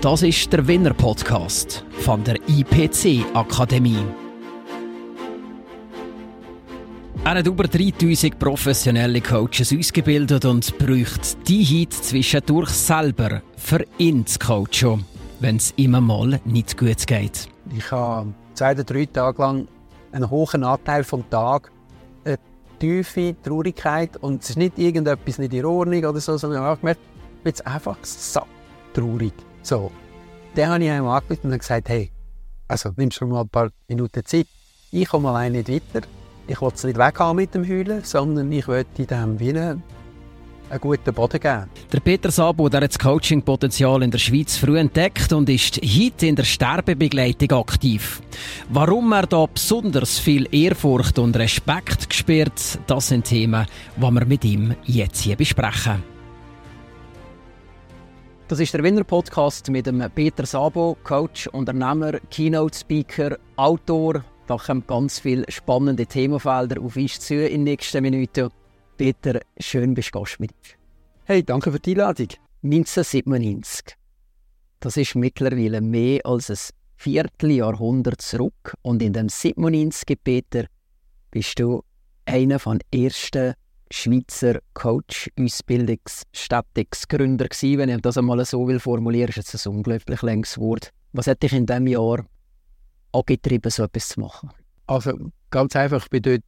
Das ist der Winner Podcast von der IPC Akademie. Er hat über 3000 professionelle Coaches ausgebildet und braucht die Hit zwischendurch selber für ihn zu coachen, wenn es immer mal nicht gut geht. Ich habe zwei oder drei Tage lang einen hohen Anteil vom Tag eine tiefe Traurigkeit und es ist nicht irgendetwas nicht in Ordnung oder so, sondern ich habe gemerkt, ich bin einfach so traurig. So. Dann habe ich ihm angerufen und gesagt, hey, also nimmst du mal ein paar Minuten Zeit. Ich komme allein nicht weiter ich will es nicht weghaben mit dem Heulen, sondern ich möchte dem Willen einen guten Boden geben. Der Peter Sabo der hat das Coaching-Potenzial in der Schweiz früh entdeckt und ist heute in der Sterbebegleitung aktiv. Warum er da besonders viel Ehrfurcht und Respekt gespürt, das sind Themen, die wir mit ihm jetzt hier besprechen. Das ist der Winner-Podcast mit dem Peter Sabo, Coach, Unternehmer, Keynote-Speaker, Autor, da kommen ganz viele spannende Themenfelder auf uns zu in den nächsten Minuten. Peter, schön bist du Gast mit uns. Hey, danke für die Einladung. 1997. Das ist mittlerweile mehr als ein Vierteljahrhundert zurück. Und in dem 97, Peter, bist du einer der ersten Schweizer Coach-Ausbildungsstätungsgründer gewesen. Wenn ich das einmal so will formulieren, ist jetzt ein unglaublich längs Wort. Was hat dich in diesem Jahr angetrieben, so etwas zu machen? Also ganz einfach, ich war dort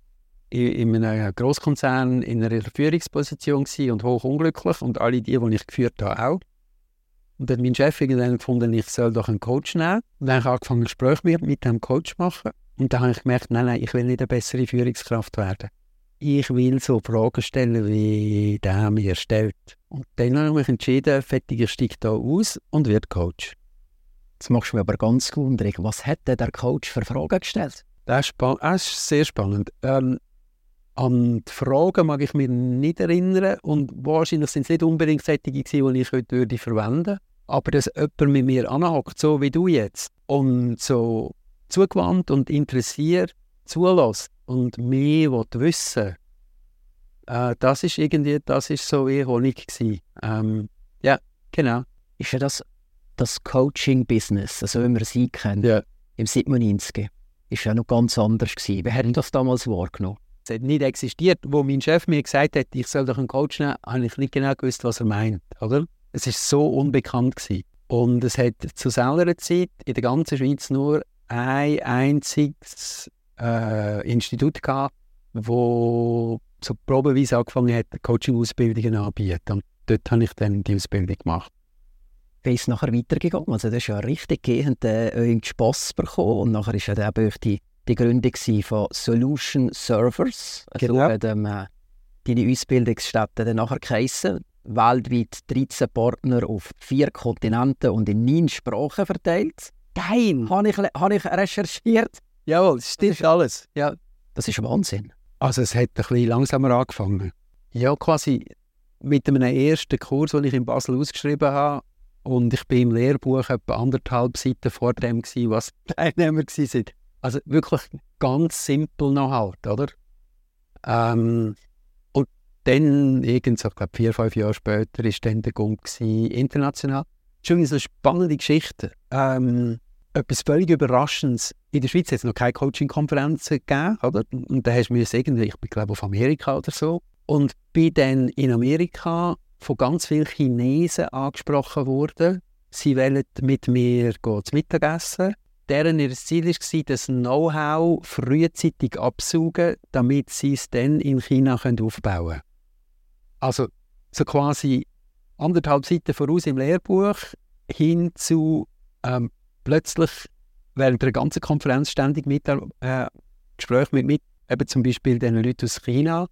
in einem Großkonzern in einer Führungsposition und hoch unglücklich und alle die, die ich geführt habe, auch. Und dann mein Chef irgendwann gefunden, ich soll doch einen Coach nehmen. Und dann habe ich angefangen, Gespräche mit, mit dem Coach zu machen. Und dann habe ich gemerkt, nein, nein, ich will nicht eine bessere Führungskraft werden. Ich will so Fragen stellen, wie der mir stellt. Und dann habe ich mich entschieden, fertig, ich steige hier aus und werde Coach. Jetzt machst du mich aber ganz wundrig. Was hat denn der Coach für Fragen gestellt? Das ist, das ist sehr spannend. Ähm, an die Fragen mag ich mich nicht erinnern und wahrscheinlich sind es nicht unbedingt solche, die ich heute würde verwenden Aber dass jemand mit mir anhockt, so wie du jetzt, und so zugewandt und interessiert zulässt und mehr wissen äh, das ist irgendwie, das ist so wie Honig gewesen. Ähm, ja, genau. Ist ja das das Coaching-Business, also wie wir es kennen, ja. im 97, ist ja noch ganz anders gewesen. Wie hat das damals wahrgenommen? Es hat nicht existiert. Wo mein Chef mir gesagt hat, ich soll doch einen Coach nehmen, habe ich nicht genau gewusst, was er meint. Oder? Es war so unbekannt. Gewesen. Und es hat zu selber Zeit in der ganzen Schweiz nur ein einziges äh, Institut gehabt, wo so probeweise angefangen hat, Coaching-Ausbildungen anzubieten. Und dort habe ich dann die Ausbildung gemacht wie ist es nachher weitergegangen? Also das ist ja richtig gehend äh, Spass bekommen und nachher war ja eben die, die Gründung von Solution Servers. Also genau. hat ähm, äh, deine Ausbildungsstätte dann nachher geheissen. Weltweit 13 Partner auf vier Kontinenten und in neun Sprachen verteilt. Geil! Habe ich, hab ich recherchiert. Jawohl, das stimmt alles. Ja. Das ist Wahnsinn. Also es hat ein bisschen langsamer angefangen. Ja, quasi mit einem ersten Kurs, den ich in Basel ausgeschrieben habe, und ich bin im Lehrbuch etwa anderthalb Seiten vor dem, gewesen, was die Teilnehmer waren. Also wirklich ganz simpel noch halt, oder? Ähm, und dann, irgend so, ich glaube vier, fünf Jahre später, war dann der Gump international. Schon eine spannende Geschichte. Ähm, etwas völlig Überraschendes. In der Schweiz hat es noch keine Coaching-Konferenzen gegeben, oder? Und da hast du irgendwie, ich bin glaube auf Amerika oder so, und bin dann in Amerika von ganz vielen Chinesen angesprochen worden. Sie wollen mit mir zu Mittagessen. Deren ihr Ziel war, das Know-how frühzeitig absaugen, damit sie es dann in China aufbauen können. Also so quasi anderthalb Seiten voraus im Lehrbuch hin zu ähm, plötzlich während der ganzen Konferenz ständig mit, äh, Gespräche mit, mit eben zum Beispiel den Leuten aus China,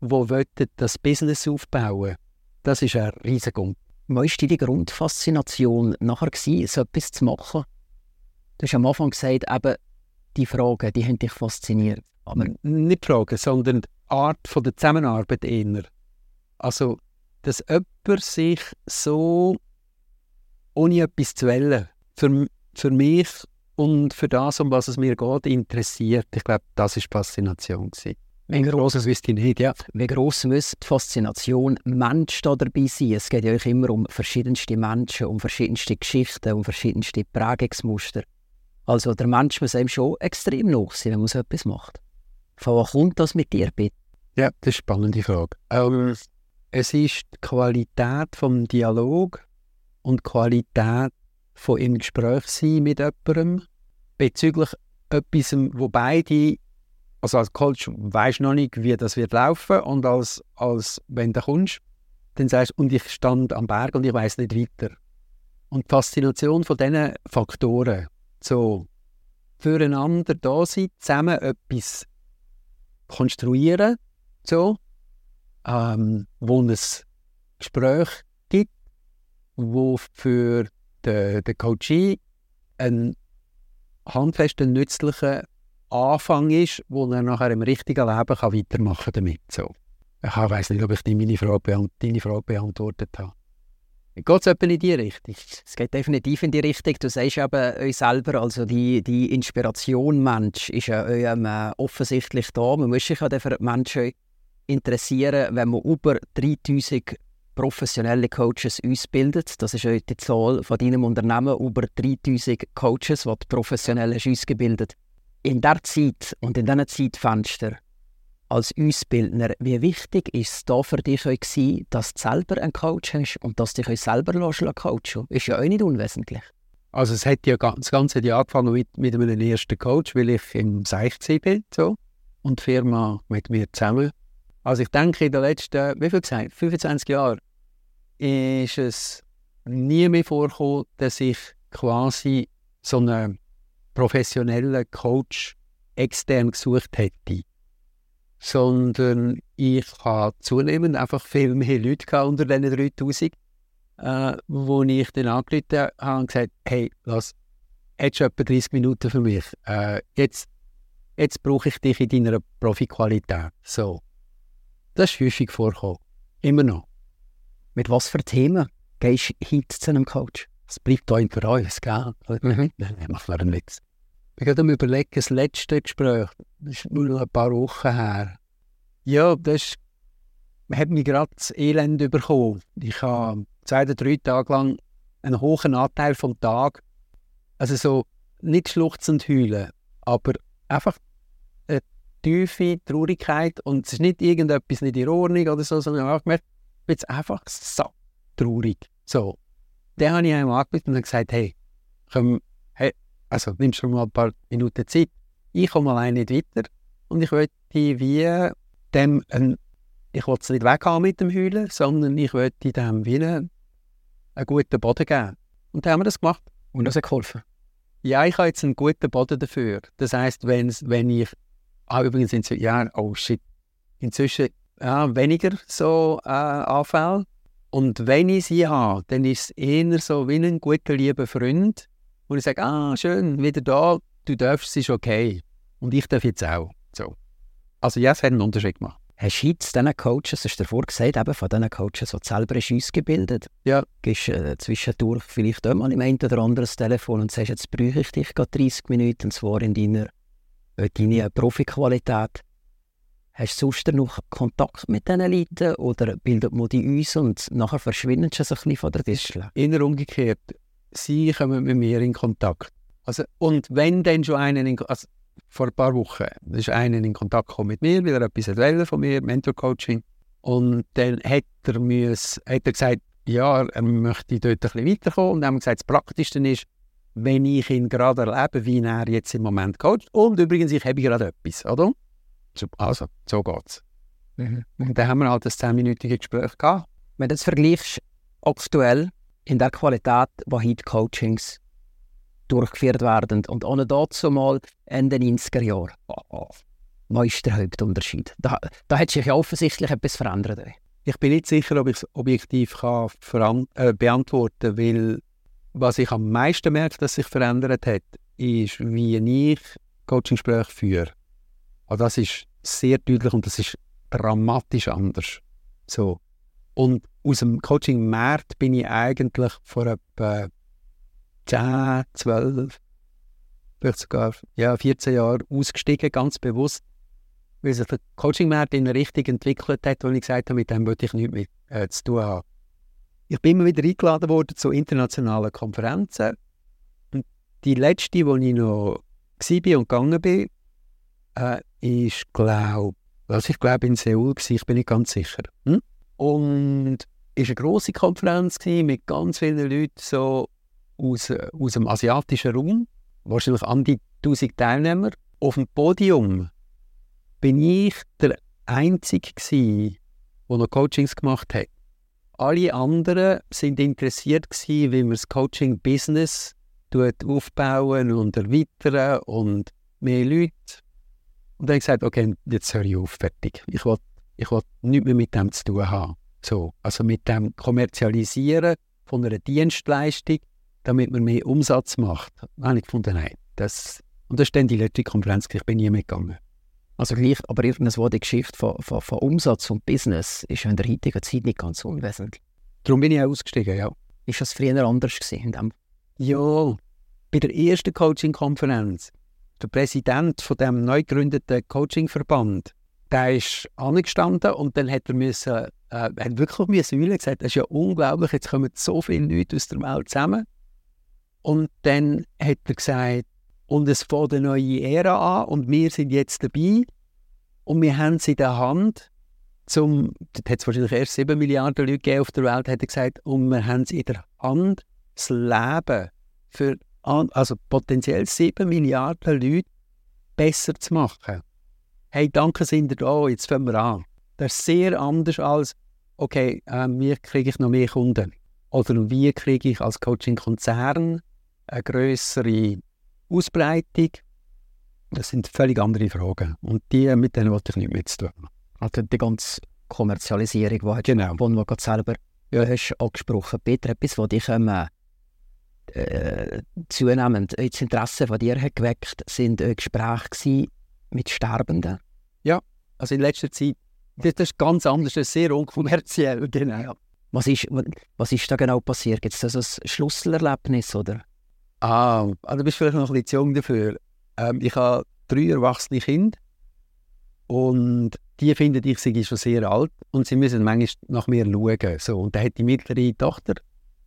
die das Business aufbauen das ist ein riesiger Was war deine Grundfaszination nachher, gewesen, so etwas zu machen? Du hast am Anfang gesagt, eben, die Fragen, die haben dich fasziniert. Aber nicht Fragen, sondern die Art von der Zusammenarbeit eher. Also, dass jemand sich so ohne etwas zu wählen, für, für mich und für das, um was es mir geht, interessiert. Ich glaube, das war Faszination. Gewesen. Wie gross wüsste ich nicht, ja. Wie gross muss die Faszination Mensch da dabei sein? Es geht ja euch immer um verschiedenste Menschen, um verschiedenste Geschichten, um verschiedenste Prägungsmuster. Also der Mensch muss einem schon extrem nach sein, wenn man so etwas macht. Von wo kommt das mit dir, bitte? Ja, das ist eine spannende Frage. Ähm, es ist die Qualität vom Dialog und die Qualität von im Gespräch sein mit jemandem bezüglich etwas, wo beide, also als Coach weisst noch nicht, wie das wird laufen und als, als wenn du kommst, dann sagst du, und ich stand am Berg und ich weiß nicht weiter. Und die Faszination von diesen Faktoren, so füreinander da sein, zusammen etwas konstruieren, so, ähm, wo es Gespräch gibt, wo für den, den Coachee ein handfester, nützlicher Anfang ist, wo er nachher im richtigen Leben kann weitermachen damit. So. Ich weiß nicht, ob ich deine Frage, deine Frage beantwortet habe. Geht es in die Richtung? Es geht definitiv in die Richtung. Du sagst eben euch selber, also die, die Inspiration Mensch ist ja eurem, äh, offensichtlich da. Man muss sich ja für Menschen interessieren, wenn man über 3000 professionelle Coaches ausbildet. Das ist heute die Zahl von deinem Unternehmen, über 3000 Coaches, die professionell ausgebildet In dieser Zeit und in diesen Zeitfenster als Ausbildner, wie wichtig ist es da für dich gewesen, dass du selber einen Coach hast und dass du dich selber coachen Ist ja auch nicht unwesentlich. Also es hat ja das Ganze hat ja angefangen mit, mit einem ersten Coach, weil ich im Seich bin so, und die Firma mit mir zusammen also ich denke, in den letzten, wie viel gesagt, 25 Jahren ist es nie mehr vorgekommen, dass ich quasi so einen professionellen Coach extern gesucht hätte. Sondern ich habe zunehmend einfach viel mehr Leute unter diesen 3000, äh, wo ich dann angerufen habe und gesagt hey, lass, hättest du etwa 30 Minuten für mich? Äh, jetzt, jetzt brauche ich dich in deiner Profiqualität. So. Das ist häufig vorgekommen. Immer noch. Mit was für Themen gehst du heute zu einem Coach? Es bleibt da unter uns, gell? Nein, mach mir einen Witz. Ich habe mir überlegt, das letzte Gespräch, das ist nur noch ein paar Wochen her. Ja, das hat mich gerade das Elend bekommen. Ich habe zwei oder drei Tage lang einen hohen Anteil vom Tag, also so nicht schluchzend heulen, aber einfach tiefe Traurigkeit und es ist nicht irgendetwas nicht in Ordnung oder so, sondern ich habe gemerkt, ich bin jetzt einfach so traurig. So. Dann habe ich einmal angerufen und gesagt, hey, komm, hey, also nimmst du mal ein paar Minuten Zeit. Ich komme allein nicht weiter und ich möchte wie dem, ein, ich will es nicht weghaben mit dem Heulen, sondern ich möchte dem wie einen, einen guten Boden geben. Und dann haben wir das gemacht. Und das hat geholfen? Ja, ich habe jetzt einen guten Boden dafür. Das heisst, wenn ich Ah, übrigens sind sie, ja, oh shit, inzwischen ja, weniger so äh, Anfälle. Und wenn ich sie habe, dann ist es eher so wie ein guter, lieber Freund, wo ich sage, ah, schön, wieder da, du darfst, es ist okay. Und ich darf jetzt auch. So. Also ja, es hat einen Unterschied gemacht. Hast du jetzt diesen Coaches, hast du davor gesagt, eben von diesen Coaches, die du selber hast ausgebildet Ja. Gehst äh, zwischendurch vielleicht auch mal im einen oder anderen Telefon und sagst, jetzt brauche ich dich gerade 30 Minuten, und zwar in deiner deine Profiqualität. Hast du sonst noch Kontakt mit diesen Leuten oder bildet man die uns und nachher verschwinden sie ein bisschen von der Tischle? Inner umgekehrt. Sie kommen mit mir in Kontakt. Also, und wenn dann schon einen in, also vor ein paar Wochen ist einer in Kontakt gekommen mit mir, weil er etwas wollte von mir, Mentor-Coaching. Und dann hat er, müssen, hat er gesagt, ja, er möchte dort ein bisschen weiterkommen. Und dann haben wir gesagt, das Praktischste ist, wenn ich ihn gerade erlebe, wie er jetzt im Moment coacht. Und übrigens, ich habe gerade etwas, oder? Also, so geht's. Mhm. Und dann haben wir halt ein 10-minütiges Gespräch gehabt. Wenn du das vergleichst, aktuell in der Qualität, wo heute Coachings durchgeführt werden und ohne dazu mal Ende 90er Jahre. Oh, oh. Was ist der Hauptunterschied? Da, da hat sich ja offensichtlich etwas verändert. Ich bin nicht sicher, ob ich es objektiv kann äh, beantworten kann, weil was ich am meisten merke, dass sich verändert hat, ist, wie ich Coaching-Gespräche führe. Also das ist sehr deutlich und das ist dramatisch anders. So. Und aus dem Coaching-Markt bin ich eigentlich vor etwa 10, 12, vielleicht sogar ja, 14 Jahren ausgestiegen, ganz bewusst, weil sich der Coaching-Markt in eine Richtung entwickelt hat, wo ich gesagt habe, mit dem würde ich nichts mehr äh, zu tun haben. Ich bin immer wieder eingeladen worden zu internationalen Konferenzen. Und die letzte, wo ich noch war und gegangen bin, äh, ist, glaube also ich glaube in Seoul war, ich bin nicht ganz sicher. Hm? Und es war eine grosse Konferenz mit ganz vielen Leuten so aus, aus dem asiatischen Raum, wahrscheinlich an die 1000 Teilnehmer. Auf dem Podium bin ich der Einzige, der noch Coachings gemacht hat. Alle anderen sind interessiert gewesen, wie man das Coaching-Business aufbauen und erweitern und mehr Leute. Und dann habe ich gesagt, okay, jetzt höre ich auf, fertig. Ich will, ich will nichts mehr mit dem zu tun haben. So, also mit dem Kommerzialisieren von einer Dienstleistung, damit man mehr Umsatz macht. Da habe ich gefunden, nein. Das, und das ist dann die letzte Konferenz, ich bin nie mitgegangen. Also gleich, aber irgendwo die Geschichte von, von, von Umsatz und Business ist ja in der heutigen Zeit nicht ganz unwesentlich. Darum bin ich auch ausgestiegen, ja. Ist das früher anders gewesen? Ja, bei der ersten Coaching-Konferenz, der Präsident von dem neu gegründeten Coaching-Verband, der ist angestanden und dann hat er müssen, äh, hat wirklich müssen und gesagt, das ist ja unglaublich, jetzt kommen so viele Leute aus der Welt zusammen. Und dann hat er gesagt, und es fängt eine neue Ära an und wir sind jetzt dabei und wir haben es in der Hand, zum, dort hat es wahrscheinlich erst 7 Milliarden Leute auf der Welt, hat er gesagt, und wir haben es in der Hand, das Leben für also potenziell 7 Milliarden Leute besser zu machen. Hey, danke sind ihr da, jetzt fangen wir an. Das ist sehr anders als, okay, äh, wie kriege ich noch mehr Kunden? Oder wie kriege ich als Coaching-Konzern eine größere Ausbreitung? Das sind völlig andere Fragen. Und die, mit denen wollte ich nicht mehr zu tun. Also die ganze Kommerzialisierung, die, genau. du, du selber ja. hast angesprochen Peter, etwas, was dich ähm, äh, zunehmend das Interesse von dir hat geweckt, sind äh, Gespräche mit Sterbenden. Ja, also in letzter Zeit, das, das ist ganz anders, das ist sehr unkommerziell, genau. Was ist, was ist da genau passiert? Gibt es da so ein Schlüsselerlebnis, oder? Ah, also du bist vielleicht noch ein bisschen jung dafür. Ähm, ich habe drei erwachsene Kinder und die finden, ich sei schon sehr alt und sie müssen manchmal nach mir schauen. So, und dann hat die mittlere Tochter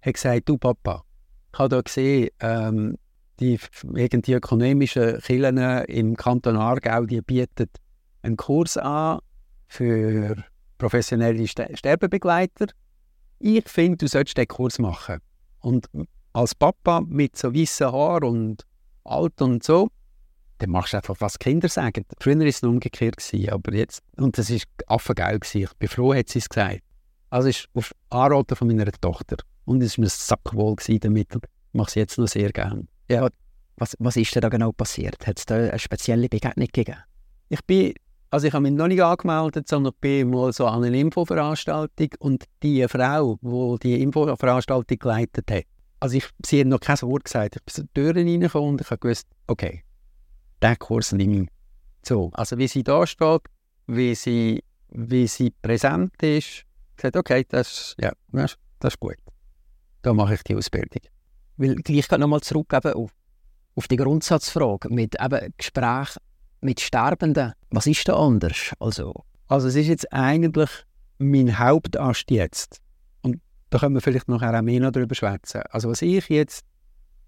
hat gesagt, du Papa, ich habe hier gesehen, ähm, die, die ökonomischen Kirchen im Kanton Aargau, die bieten einen Kurs an für professionelle Sterbebegleiter. Ich finde, du solltest diesen Kurs machen. Und als Papa mit so weißen Haaren und alt und so, dann machst du einfach, was Kinder sagen. Früher war es umgekehrt, gewesen, aber jetzt, und das war affengeil. Gewesen. Ich bin froh, hat sie es gesagt. Also ist auf Anraten von meiner Tochter. Und es war mir sackwohl damit. Ich mache es jetzt noch sehr gerne. Ja. Was, was ist denn da genau passiert? Hat es da eine spezielle Begegnung gegeben? Ich bin, also ich habe mich noch nicht angemeldet, sondern bin mal so an einer Infoveranstaltung und die Frau, die die Infoveranstaltung geleitet hat, also ich, sie hat noch kein Wort gesagt. Ich bin zur Tür reingekommen und ich habe gewusst, okay, diesen Kurs nehme ich. So, also wie sie da steht, wie sie, wie sie präsent ist, gesagt, okay, das, ja, das, das ist gut. Da mache ich die Ausbildung. Weil gleich nochmal zurück eben auf, auf die Grundsatzfrage mit eben Gespräch mit Sterbenden. Was ist da anders? Also, also es ist jetzt eigentlich mein Hauptast jetzt. Da können wir vielleicht noch auch mehr darüber schwätzen. Also was ich jetzt,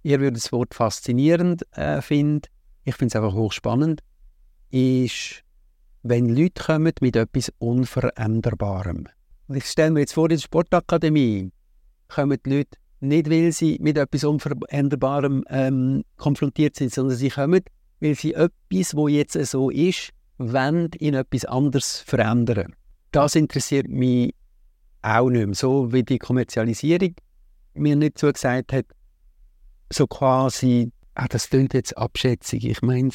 ihr würdet das Wort faszinierend äh, finden, ich finde es einfach hochspannend, ist, wenn Leute kommen mit etwas Unveränderbarem. Und ich stelle mir jetzt vor, in der Sportakademie kommen die Leute nicht, weil sie mit etwas Unveränderbarem ähm, konfrontiert sind, sondern sie kommen, weil sie etwas, wo jetzt so ist, wollen in etwas anderes verändern. Das interessiert mich auch nicht mehr. So wie die Kommerzialisierung mir nicht zugesagt hat, so quasi, ah, das klingt jetzt abschätzig. Ich meine,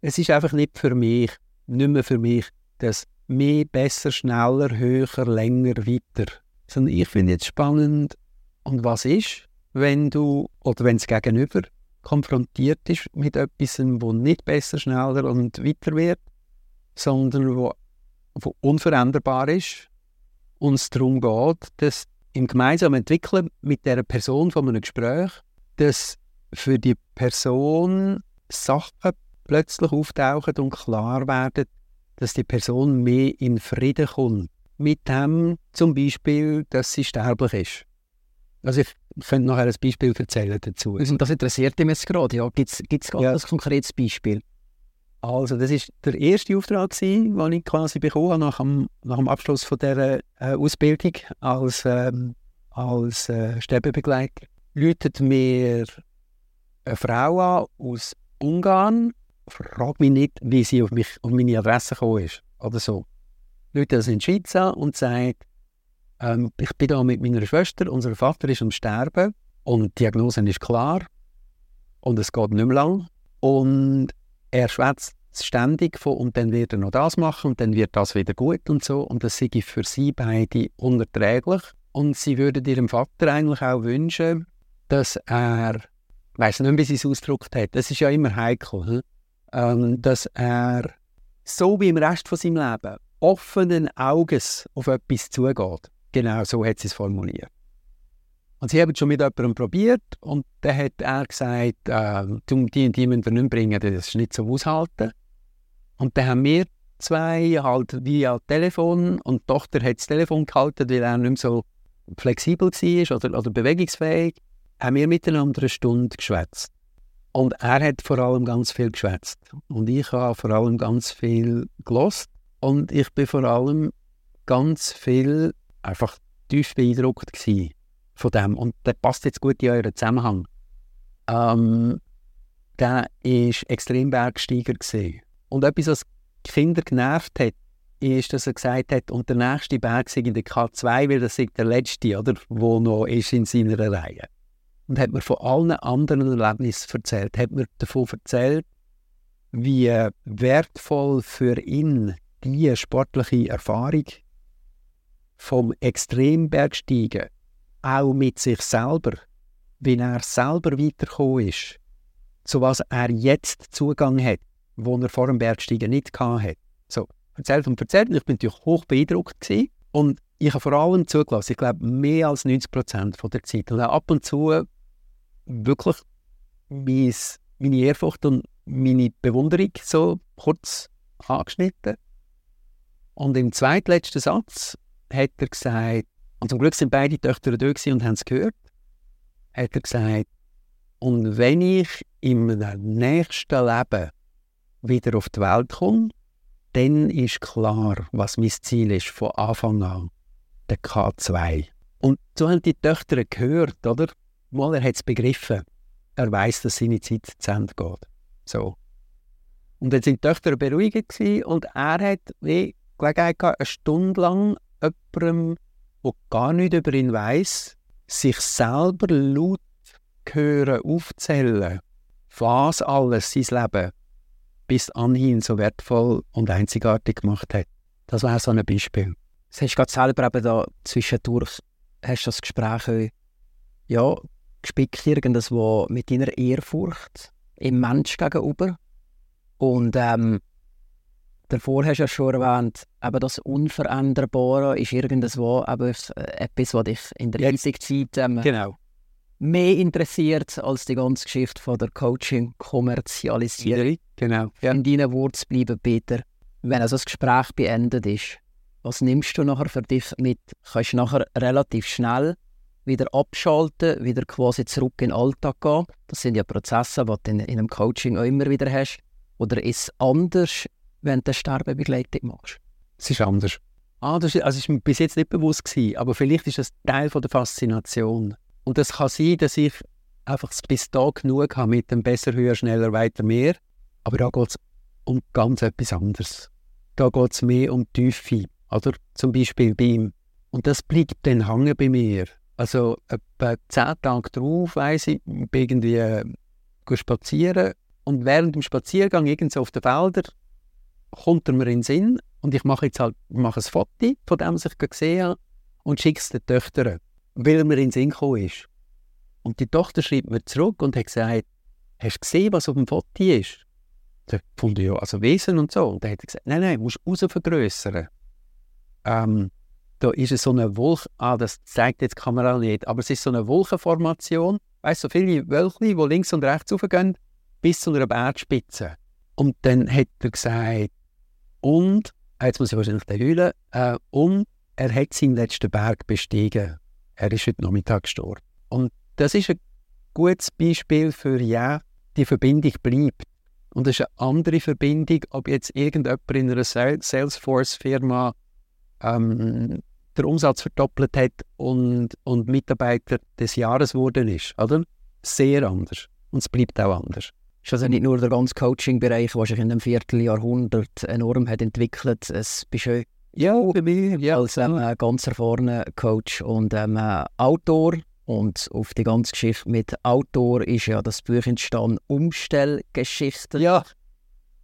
es ist einfach nicht für mich, nicht mehr für mich, das mehr, besser, schneller, höher, länger, weiter. Sondern ich finde jetzt spannend, und was ist, wenn du oder wenn es gegenüber konfrontiert ist mit etwas, wo nicht besser, schneller und weiter wird, sondern wo, wo unveränderbar ist und es darum geht, dass im gemeinsamen Entwickeln mit der Person von einem Gespräch, dass für die Person Sachen plötzlich auftauchen und klar werden, dass die Person mehr in Frieden kommt. Mit dem zum Beispiel, dass sie sterblich ist. Also ich könnte nachher ein Beispiel erzählen dazu. Und das interessiert mich jetzt gerade. Ja. Gibt es ja. ein konkretes Beispiel? Also das ist der erste Auftrag, den ich quasi bekommen habe nach dem, nach dem Abschluss von dieser äh, Ausbildung als, ähm, als äh, Sterbebegleiter. Läutet mir eine Frau an aus Ungarn, fragt mich nicht, wie sie auf, mich, auf meine Adresse gekommen ist oder so. Läutet das in die Schweiz an und sagt, ähm, ich bin da mit meiner Schwester, unser Vater ist am Sterben und die Diagnose ist klar und es geht nicht mehr lang. Und er schwätzt ständig von und dann wird er noch das machen und dann wird das wieder gut und so. Und das sei für sie beide unerträglich. Und sie würde ihrem Vater eigentlich auch wünschen, dass er, ich weiß nicht, wie sie es ausgedrückt hat, das ist ja immer heikel, hm? ähm, dass er so wie im Rest von seinem Leben offenen Auges auf etwas zugeht. Genau so hat sie es formuliert. Und sie haben schon mit jemandem probiert und dann hat er gesagt, äh, die und die müssen wir nicht bringen, das ist nicht so aushalten. Und dann haben wir zwei halt via Telefon und die Tochter hat das Telefon gehalten, weil er nicht mehr so flexibel war oder, oder bewegungsfähig, haben wir miteinander eine Stunde geschwätzt. Und er hat vor allem ganz viel geschwätzt. Und ich habe vor allem ganz viel gelost. Und ich bin vor allem ganz viel einfach tief beeindruckt von dem. Und der passt jetzt gut in euren Zusammenhang. Ähm, der war extrem Bergsteiger. Gewesen. Und etwas, was die Kinder genervt hat, ist, dass er gesagt hat, und der nächste Berg sei in der K2, weil das der letzte, oder, wo noch ist in seiner Reihe. Und hat mir von allen anderen Erlebnissen erzählt. Hat mir davon erzählt, wie wertvoll für ihn diese sportliche Erfahrung vom Extrembergsteigen, auch mit sich selber, wie er selber weitergekommen ist, zu was er jetzt Zugang hat, wo er vor dem Bergsteigen nicht hatte. So, erzählt und erzählt. Ich bin natürlich hoch beeindruckt gewesen. und ich habe vor allem zugelassen, ich glaube mehr als 90 Prozent der Zeit. Und ab und zu wirklich meine Ehrfurcht und meine Bewunderung so kurz angeschnitten. Und im zweitletzten Satz hat er gesagt, und zum Glück sind beide Töchter da und haben es gehört, hat er gesagt, und wenn ich im nächsten Leben wieder auf die Welt komme, dann ist klar, was mein Ziel ist von Anfang an. Der K2. Und so haben die Töchter gehört, oder? Mal, er hat es begriffen. Er weiß, dass seine Zeit zu Ende geht. So. Und dann sind die Töchter beruhigt und er hat wie Gelegenheit gehabt, eine Stunde lang jemandem, der gar nichts über ihn weiß, sich selber laut hören, aufzählen, was alles sein Leben bis anhin so wertvoll und einzigartig gemacht hat. Das wäre so ein Beispiel. Das hast du gerade selber eben da zwischendurch hast das Gespräch ja, gespickt irgendwo mit deiner Ehrfurcht im Mensch gegenüber. Und ähm, davor hast du ja schon erwähnt, eben das Unveränderbare ist irgendwo eben etwas, was dich in der jetzigen Zeit ähm, genau. mehr interessiert als die ganze Geschichte von der Coaching-Kommerzialisierung. Genau. Ja. In deinen Worten bleiben, Peter, wenn also das Gespräch beendet ist, was nimmst du nachher für dich mit? Kannst du nachher relativ schnell wieder abschalten, wieder quasi zurück in den Alltag gehen? Das sind ja Prozesse, die du in, in einem Coaching auch immer wieder hast. Oder ist es anders wenn du Sterbebegleitung machst? Es ist anders. Ah, das ist, also ist mir bis jetzt nicht bewusst gewesen, aber vielleicht ist das Teil von der Faszination. Und es kann sein, dass ich einfach bis da genug habe mit dem besser, höher, schneller, weiter, mehr. Aber da geht es um ganz etwas anderes. Da geht es mehr um die Tiefe, oder? Zum Beispiel bei ihm. Und das bleibt dann hängen bei mir. Also etwa zehn Tage drauf, weiss ich, bin irgendwie äh, spazieren und während dem Spaziergang irgendwo auf den Feldern kommt er mir in den Sinn und ich mache jetzt halt mache ein Foto von dem, was ich gesehen habe und schicke es den Töchtern, weil er mir in den Sinn gekommen ist. Und die Tochter schreibt mir zurück und hat gesagt, hast du gesehen, was auf dem Foto ist? Ich fand ja, also Wesen und so. Und dann hat er gesagt, nein, nein, musst raus vergrößern. Ähm, da ist so eine Wolke, ah, das zeigt jetzt die Kamera nicht, aber es ist so eine Wolkenformation, weißt du, so viele Wölkchen, die links und rechts raufgehen, bis zu einer Bergspitze. Und dann hat er gesagt, Und, jetzt muss ich wahrscheinlich heulen, äh, und er hat seinen letzten Berg bestiegen. Er ist heute Nachmittag gestorben. Und das ist ein gutes Beispiel für, ja, die Verbindung bleibt. Und das ist eine andere Verbindung, ob jetzt irgendjemand in einer Salesforce-Firma ähm, den Umsatz verdoppelt hat und, und Mitarbeiter des Jahres geworden ist. Oder? Sehr anders. Und es bleibt auch anders. Ist also nicht nur der ganze Coaching-Bereich, der sich in dem Vierteljahrhundert enorm hat entwickelt. Es bist du ja, bei mir, ja. als ähm, ganz erfahrener Coach und ähm, Autor. Und auf die ganze Geschichte mit Autor ist ja das Buch entstanden, Umstellgeschichten. Ja.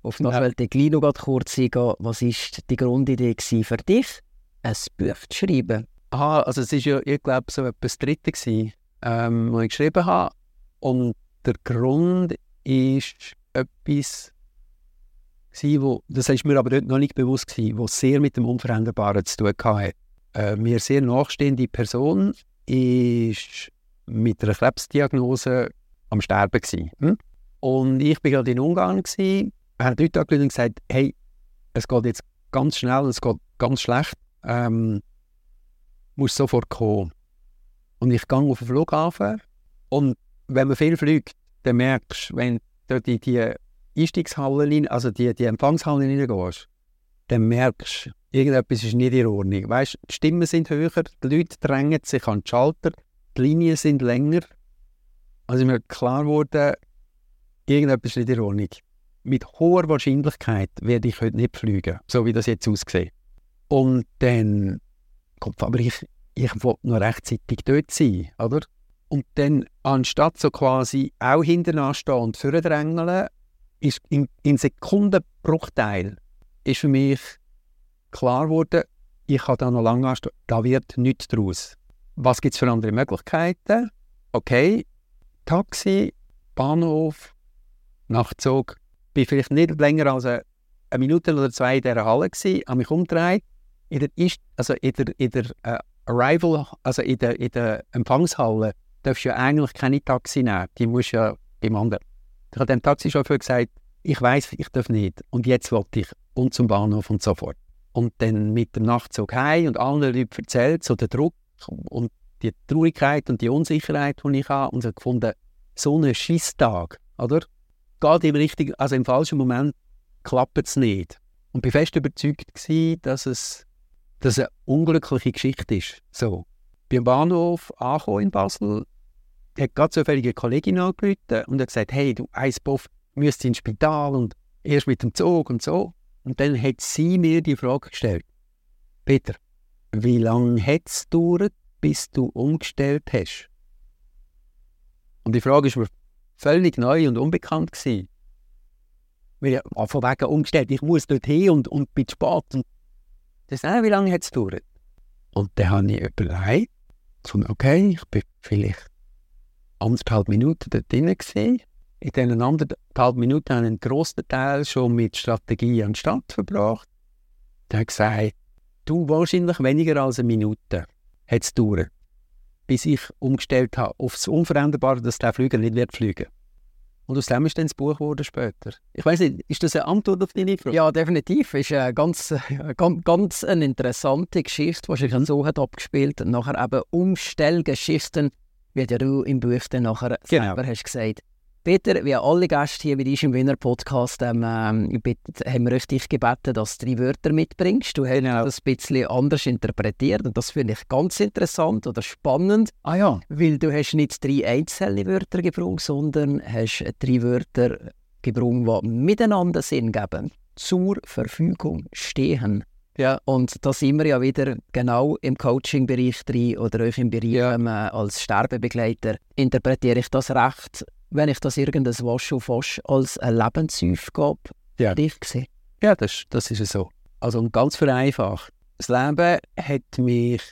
Auf das ja. wollte ich gleich noch kurz eingehen. Was war die Grundidee für dich, ein Buch zu schreiben? Aha, also es war ja, ich glaube, so etwas Dritte, gewesen, ähm, was ich geschrieben habe. Und der Grund ist etwas, wo, das ist mir aber dort noch nicht bewusst gewesen, was sehr mit dem Unveränderbaren zu tun hatte. Äh, mir sehr nachstehende Person ist mit einer Krebsdiagnose am Sterben gewesen. Hm? Und ich bin gerade in Ungarn gewesen, habe dort angerufen und gesagt, hey, es geht jetzt ganz schnell, es geht ganz schlecht, ähm, muss sofort kommen. Und ich gehe auf den Flughafen und wenn man viel fliegt, dann merkst du, wenn du in die Einstiegshalle, also die, die Empfangshalle hineingehst, dann merkst du, irgendetwas ist nicht in Ordnung. Weißt, die Stimmen sind höher, die Leute drängen sich an den Schalter, die Linien sind länger. Also mir klar wurde, irgendetwas ist nicht in Ordnung. Mit hoher Wahrscheinlichkeit werde ich heute nicht fliegen, so wie das jetzt aussieht. Und dann kommt aber ich, ich wollte noch rechtzeitig dort sein, oder? Und dann, anstatt so quasi auch hinten stehen und vordrängeln, ist in, in Sekundenbruchteil ist für mich klar geworden, ich habe da noch lange anstehen, da wird nichts daraus. Was gibt es für andere Möglichkeiten? Okay, Taxi, Bahnhof, Nachtzug. Ich war vielleicht nicht länger als eine, Minute oder zwei in dieser Halle, gewesen, habe mich umgedreht. In der, also in der, in der uh, Arrival, also in der, in der Empfangshalle, darfst ja eigentlich keine Taxi nehmen. Die musst ja beim anderen. Ich habe dem Taxichauffeur gesagt, ich weiß, ich darf nicht. Und jetzt wollte ich und zum Bahnhof und so fort. Und dann mit dem Nachtzug heim und allen Leuten erzählt, so der Druck und die Traurigkeit und die Unsicherheit, die ich habe. Und ich gefunden, so ein Schisstag, oder? Geht im richtigen, also im falschen Moment klappt es nicht. Und ich war fest überzeugt, dass es dass eine unglückliche Geschichte ist. So. Beim Bahnhof angekommen in Basel, hat gerade zufällige Kollegin angerufen und hat gesagt, hey, du Eisboff, müsst ins Spital und erst mit dem Zug und so. Und dann hat sie mir die Frage gestellt, Peter, wie lange hat es gedauert, bis du umgestellt hast? Und die Frage war mir völlig neu und unbekannt. Gewesen. Weil ja, von wegen umgestellt, ich muss dort hin und, und bin spät. Und das, äh, wie lange hat es gedauert? Und dann habe ich überlegt, okay, ich bin vielleicht anderthalb Minuten dort drin gewesen. In diesen anderthalb Minuten habe ich einen grossen Teil schon mit Strategie an Start verbracht. Der hat gesagt, du wahrscheinlich weniger als eine Minute hat es gedauert, bis ich umgestellt habe auf das Unveränderbare, dass der Flüger nicht wird fliegen. Und aus dem ist dann das Buch geworden später. Ich weiß nicht, ist das eine Antwort auf deine Frage? Ja, definitiv. Es ist eine ganz, ganz, ganz eine interessante Geschichte, die sich so hat abgespielt. Nachher eben Umstellgeschichten, wie du im Buch dann nachher genau. selber hast gesagt. Peter, wie alle Gäste hier bei uns im Winner Podcast ähm, ähm haben wir dich gebeten, dass du drei Wörter mitbringst. Du hast genau. das ein bisschen anders interpretiert und das finde ich ganz interessant oder spannend. Ah ja. Weil du hast nicht drei einzelne Wörter gebraucht, sondern hast drei Wörter gebraucht, die miteinander Sinn geben. Zur Verfügung stehen. Ja. Und da sind wir ja wieder genau im Coaching-Bereich drin oder euch im Bereich ja. ähm, als Sterbebegleiter. Interpretiere ich das recht? Wenn ich das irgendein Wasch auf Wasch als eine Lebensaufgabe ja. dich sehe. Ja, das, das ist so. Also ganz vereinfacht. Das Leben hat mich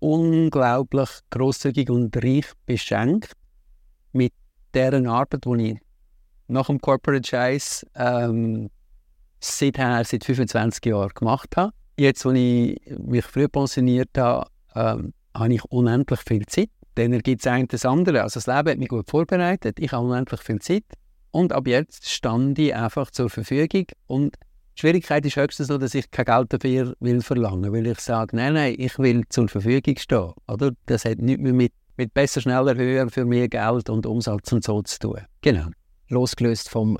unglaublich großzügig und reich beschenkt mit deren Arbeit, die ich nach dem Corporate Scheiß ähm, seither, seit 25 Jahren gemacht habe. Jetzt, als ich mich früh pensioniert habe, ähm, habe ich unendlich viel Zeit dann gibt es eigentlich das andere. Also das Leben hat mich gut vorbereitet, ich habe unendlich viel Zeit und ab jetzt stand ich einfach zur Verfügung und Die Schwierigkeit ist höchstens nur, dass ich kein Geld dafür will verlangen weil ich sage, nein, nein, ich will zur Verfügung stehen. Oder? Das hat nichts mehr mit, mit besser, schneller, höher für mehr Geld und Umsatz und so zu tun. Genau. Losgelöst vom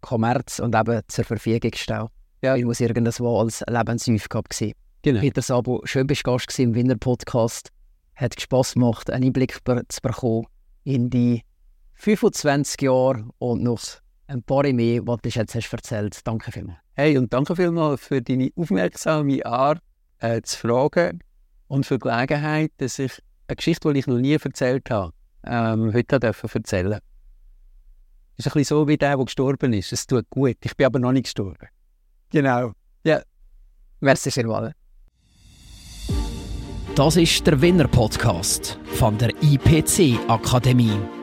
Kommerz und eben zur Verfügung stehen. Ja. Weil muss irgendwo als Lebensaufgabe gewesen. Genau. Peter Sabo, schön bist du Gast im Winner Podcast. Hat Spass gemacht, einen Einblick zu bekommen in die 25 Jahre und noch ein paar mehr, was du jetzt hast erzählt. Danke vielmals. Hey, und danke vielmals für deine aufmerksame Art äh, zu fragen und für die Gelegenheit, dass ich eine Geschichte, die ich noch nie erzählt habe, ähm, heute erzählen durfte. Es ist ein bisschen so wie der, der gestorben ist. Es tut gut. Ich bin aber noch nicht gestorben. Genau. Ja. Merci vielmals. Das ist der Winner Podcast von der IPC Akademie.